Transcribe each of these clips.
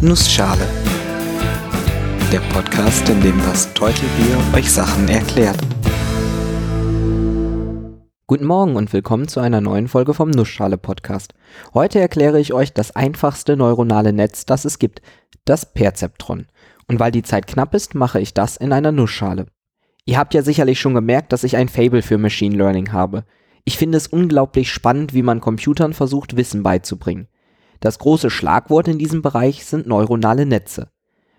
Nussschale. Der Podcast, in dem das Teutelbier euch Sachen erklärt. Guten Morgen und willkommen zu einer neuen Folge vom Nussschale Podcast. Heute erkläre ich euch das einfachste neuronale Netz, das es gibt, das Perzeptron. Und weil die Zeit knapp ist, mache ich das in einer Nussschale. Ihr habt ja sicherlich schon gemerkt, dass ich ein Fable für Machine Learning habe. Ich finde es unglaublich spannend, wie man Computern versucht, Wissen beizubringen. Das große Schlagwort in diesem Bereich sind neuronale Netze.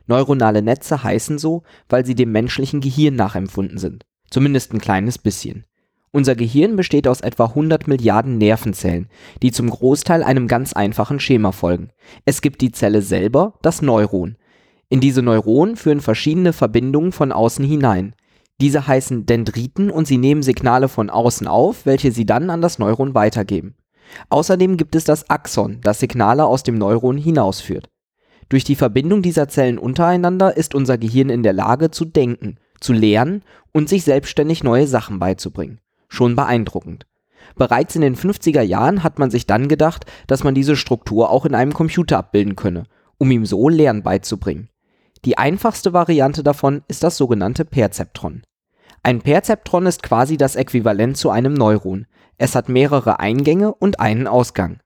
Neuronale Netze heißen so, weil sie dem menschlichen Gehirn nachempfunden sind. Zumindest ein kleines bisschen. Unser Gehirn besteht aus etwa 100 Milliarden Nervenzellen, die zum Großteil einem ganz einfachen Schema folgen. Es gibt die Zelle selber, das Neuron. In diese Neuronen führen verschiedene Verbindungen von außen hinein. Diese heißen Dendriten und sie nehmen Signale von außen auf, welche sie dann an das Neuron weitergeben. Außerdem gibt es das Axon, das Signale aus dem Neuron hinausführt. Durch die Verbindung dieser Zellen untereinander ist unser Gehirn in der Lage zu denken, zu lernen und sich selbstständig neue Sachen beizubringen. Schon beeindruckend. Bereits in den 50er Jahren hat man sich dann gedacht, dass man diese Struktur auch in einem Computer abbilden könne, um ihm so Lernen beizubringen. Die einfachste Variante davon ist das sogenannte Perzeptron. Ein Perzeptron ist quasi das Äquivalent zu einem Neuron, es hat mehrere Eingänge und einen Ausgang.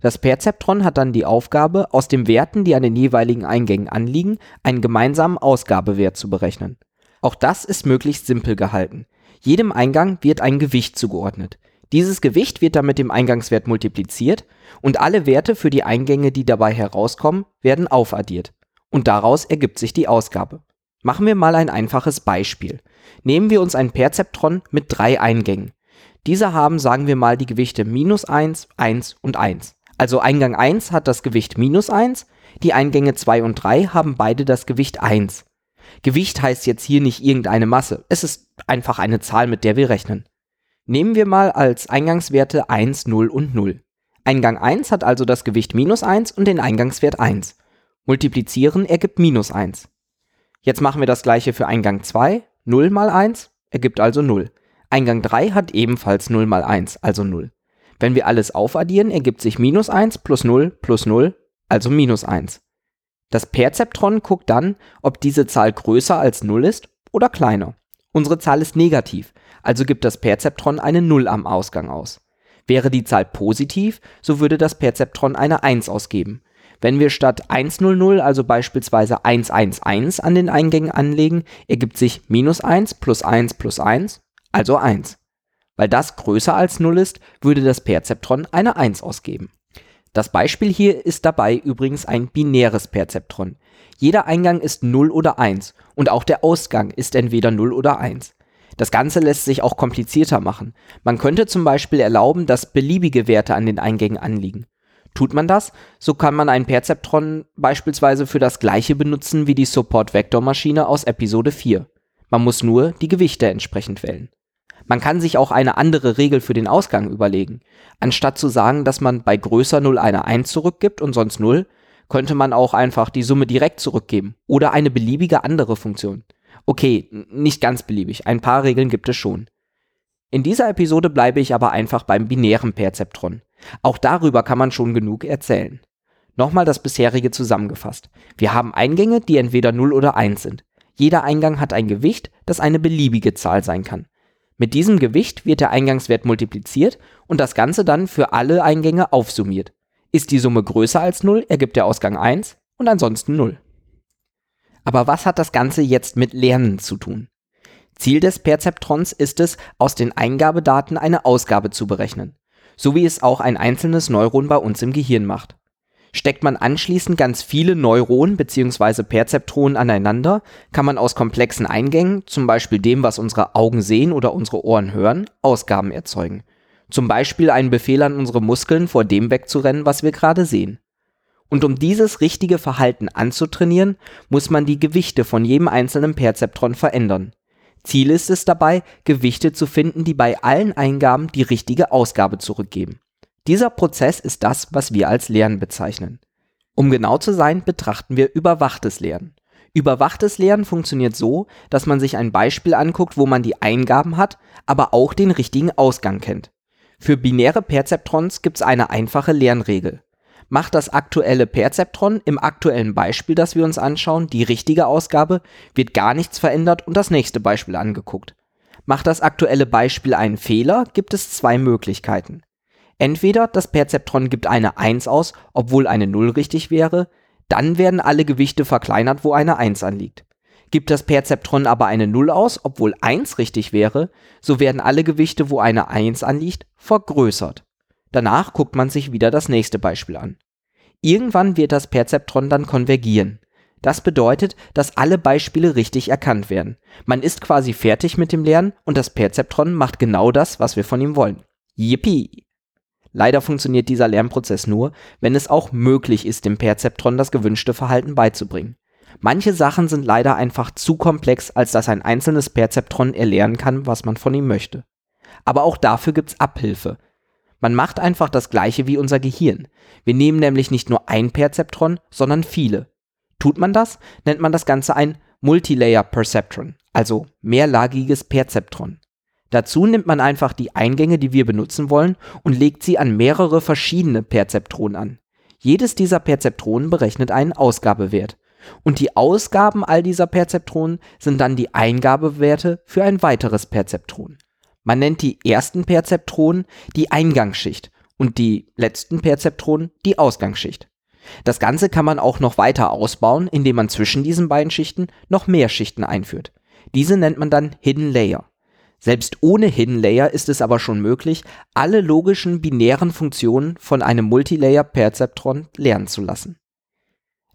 Das Perzeptron hat dann die Aufgabe, aus den Werten, die an den jeweiligen Eingängen anliegen, einen gemeinsamen Ausgabewert zu berechnen. Auch das ist möglichst simpel gehalten. Jedem Eingang wird ein Gewicht zugeordnet. Dieses Gewicht wird dann mit dem Eingangswert multipliziert und alle Werte für die Eingänge, die dabei herauskommen, werden aufaddiert. Und daraus ergibt sich die Ausgabe. Machen wir mal ein einfaches Beispiel. Nehmen wir uns ein Perzeptron mit drei Eingängen. Diese haben, sagen wir mal, die Gewichte minus 1, 1 und 1. Also Eingang 1 hat das Gewicht minus 1, die Eingänge 2 und 3 haben beide das Gewicht 1. Gewicht heißt jetzt hier nicht irgendeine Masse, es ist einfach eine Zahl, mit der wir rechnen. Nehmen wir mal als Eingangswerte 1, 0 und 0. Eingang 1 hat also das Gewicht minus 1 und den Eingangswert 1. Multiplizieren ergibt minus 1. Jetzt machen wir das gleiche für Eingang 2. 0 mal 1 ergibt also 0. Eingang 3 hat ebenfalls 0 mal 1, also 0. Wenn wir alles aufaddieren, ergibt sich minus 1 plus 0 plus 0, also minus 1. Das Perzeptron guckt dann, ob diese Zahl größer als 0 ist oder kleiner. Unsere Zahl ist negativ, also gibt das Perzeptron eine 0 am Ausgang aus. Wäre die Zahl positiv, so würde das Perzeptron eine 1 ausgeben. Wenn wir statt 100, also beispielsweise 111 an den Eingängen anlegen, ergibt sich minus 1 plus 1 plus 1 also 1. Weil das größer als 0 ist, würde das Perzeptron eine 1 ausgeben. Das Beispiel hier ist dabei übrigens ein binäres Perzeptron. Jeder Eingang ist 0 oder 1 und auch der Ausgang ist entweder 0 oder 1. Das Ganze lässt sich auch komplizierter machen. Man könnte zum Beispiel erlauben, dass beliebige Werte an den Eingängen anliegen. Tut man das, so kann man ein Perzeptron beispielsweise für das gleiche benutzen wie die Support-Vektor-Maschine aus Episode 4. Man muss nur die Gewichte entsprechend wählen. Man kann sich auch eine andere Regel für den Ausgang überlegen. Anstatt zu sagen, dass man bei größer 0 eine 1 zurückgibt und sonst 0, könnte man auch einfach die Summe direkt zurückgeben oder eine beliebige andere Funktion. Okay, nicht ganz beliebig, ein paar Regeln gibt es schon. In dieser Episode bleibe ich aber einfach beim binären Perzeptron. Auch darüber kann man schon genug erzählen. Nochmal das bisherige zusammengefasst. Wir haben Eingänge, die entweder 0 oder 1 sind. Jeder Eingang hat ein Gewicht, das eine beliebige Zahl sein kann. Mit diesem Gewicht wird der Eingangswert multipliziert und das Ganze dann für alle Eingänge aufsummiert. Ist die Summe größer als 0, ergibt der Ausgang 1 und ansonsten 0. Aber was hat das Ganze jetzt mit Lernen zu tun? Ziel des Perzeptrons ist es, aus den Eingabedaten eine Ausgabe zu berechnen, so wie es auch ein einzelnes Neuron bei uns im Gehirn macht. Steckt man anschließend ganz viele Neuronen bzw. Perzeptronen aneinander, kann man aus komplexen Eingängen, zum Beispiel dem, was unsere Augen sehen oder unsere Ohren hören, Ausgaben erzeugen. Zum Beispiel einen Befehl an unsere Muskeln, vor dem wegzurennen, was wir gerade sehen. Und um dieses richtige Verhalten anzutrainieren, muss man die Gewichte von jedem einzelnen Perzeptron verändern. Ziel ist es dabei, Gewichte zu finden, die bei allen Eingaben die richtige Ausgabe zurückgeben. Dieser Prozess ist das, was wir als Lernen bezeichnen. Um genau zu sein, betrachten wir überwachtes Lernen. Überwachtes Lernen funktioniert so, dass man sich ein Beispiel anguckt, wo man die Eingaben hat, aber auch den richtigen Ausgang kennt. Für binäre Perzeptrons gibt es eine einfache Lernregel. Macht das aktuelle Perzeptron im aktuellen Beispiel, das wir uns anschauen, die richtige Ausgabe, wird gar nichts verändert und das nächste Beispiel angeguckt. Macht das aktuelle Beispiel einen Fehler, gibt es zwei Möglichkeiten. Entweder das Perzeptron gibt eine 1 aus, obwohl eine 0 richtig wäre, dann werden alle Gewichte verkleinert, wo eine 1 anliegt. Gibt das Perzeptron aber eine 0 aus, obwohl 1 richtig wäre, so werden alle Gewichte, wo eine 1 anliegt, vergrößert. Danach guckt man sich wieder das nächste Beispiel an. Irgendwann wird das Perzeptron dann konvergieren. Das bedeutet, dass alle Beispiele richtig erkannt werden. Man ist quasi fertig mit dem Lernen und das Perzeptron macht genau das, was wir von ihm wollen. Yippie! Leider funktioniert dieser Lernprozess nur, wenn es auch möglich ist, dem Perzeptron das gewünschte Verhalten beizubringen. Manche Sachen sind leider einfach zu komplex, als dass ein einzelnes Perzeptron erlernen kann, was man von ihm möchte. Aber auch dafür gibt's Abhilfe. Man macht einfach das gleiche wie unser Gehirn. Wir nehmen nämlich nicht nur ein Perzeptron, sondern viele. Tut man das, nennt man das Ganze ein Multilayer Perceptron, also mehrlagiges Perzeptron. Dazu nimmt man einfach die Eingänge, die wir benutzen wollen, und legt sie an mehrere verschiedene Perzeptronen an. Jedes dieser Perzeptronen berechnet einen Ausgabewert. Und die Ausgaben all dieser Perzeptronen sind dann die Eingabewerte für ein weiteres Perzeptron. Man nennt die ersten Perzeptronen die Eingangsschicht und die letzten Perzeptronen die Ausgangsschicht. Das Ganze kann man auch noch weiter ausbauen, indem man zwischen diesen beiden Schichten noch mehr Schichten einführt. Diese nennt man dann Hidden Layer. Selbst ohne Hidden Layer ist es aber schon möglich, alle logischen binären Funktionen von einem Multilayer-Perzeptron lernen zu lassen.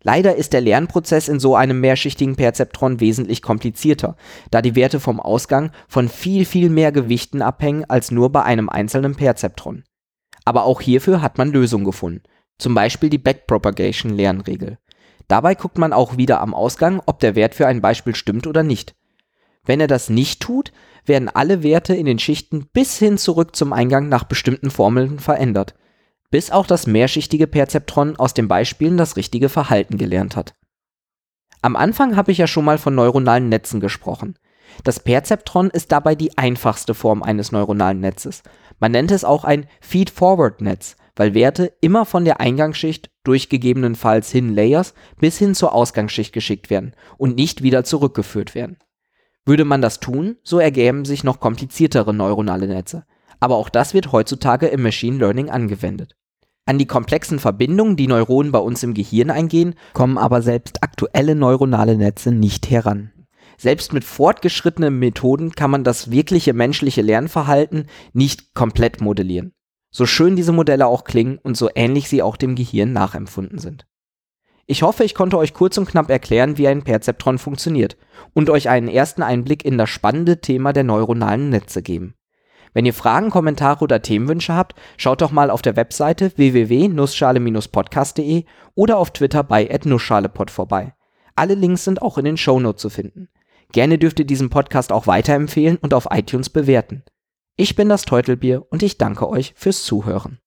Leider ist der Lernprozess in so einem mehrschichtigen Perzeptron wesentlich komplizierter, da die Werte vom Ausgang von viel, viel mehr Gewichten abhängen als nur bei einem einzelnen Perzeptron. Aber auch hierfür hat man Lösungen gefunden, zum Beispiel die Backpropagation-Lernregel. Dabei guckt man auch wieder am Ausgang, ob der Wert für ein Beispiel stimmt oder nicht. Wenn er das nicht tut, werden alle Werte in den Schichten bis hin zurück zum Eingang nach bestimmten Formeln verändert, bis auch das mehrschichtige Perzeptron aus den Beispielen das richtige Verhalten gelernt hat. Am Anfang habe ich ja schon mal von neuronalen Netzen gesprochen. Das Perzeptron ist dabei die einfachste Form eines neuronalen Netzes. Man nennt es auch ein Feed-Forward-Netz, weil Werte immer von der Eingangsschicht durch gegebenenfalls Hidden Layers bis hin zur Ausgangsschicht geschickt werden und nicht wieder zurückgeführt werden. Würde man das tun, so ergäben sich noch kompliziertere neuronale Netze. Aber auch das wird heutzutage im Machine Learning angewendet. An die komplexen Verbindungen, die Neuronen bei uns im Gehirn eingehen, kommen aber selbst aktuelle neuronale Netze nicht heran. Selbst mit fortgeschrittenen Methoden kann man das wirkliche menschliche Lernverhalten nicht komplett modellieren. So schön diese Modelle auch klingen und so ähnlich sie auch dem Gehirn nachempfunden sind. Ich hoffe, ich konnte euch kurz und knapp erklären, wie ein Perzeptron funktioniert und euch einen ersten Einblick in das spannende Thema der neuronalen Netze geben. Wenn ihr Fragen, Kommentare oder Themenwünsche habt, schaut doch mal auf der Webseite www.nussschale-podcast.de oder auf Twitter bei @nussschalepod vorbei. Alle Links sind auch in den Shownotes zu finden. Gerne dürft ihr diesen Podcast auch weiterempfehlen und auf iTunes bewerten. Ich bin das Teutelbier und ich danke euch fürs Zuhören.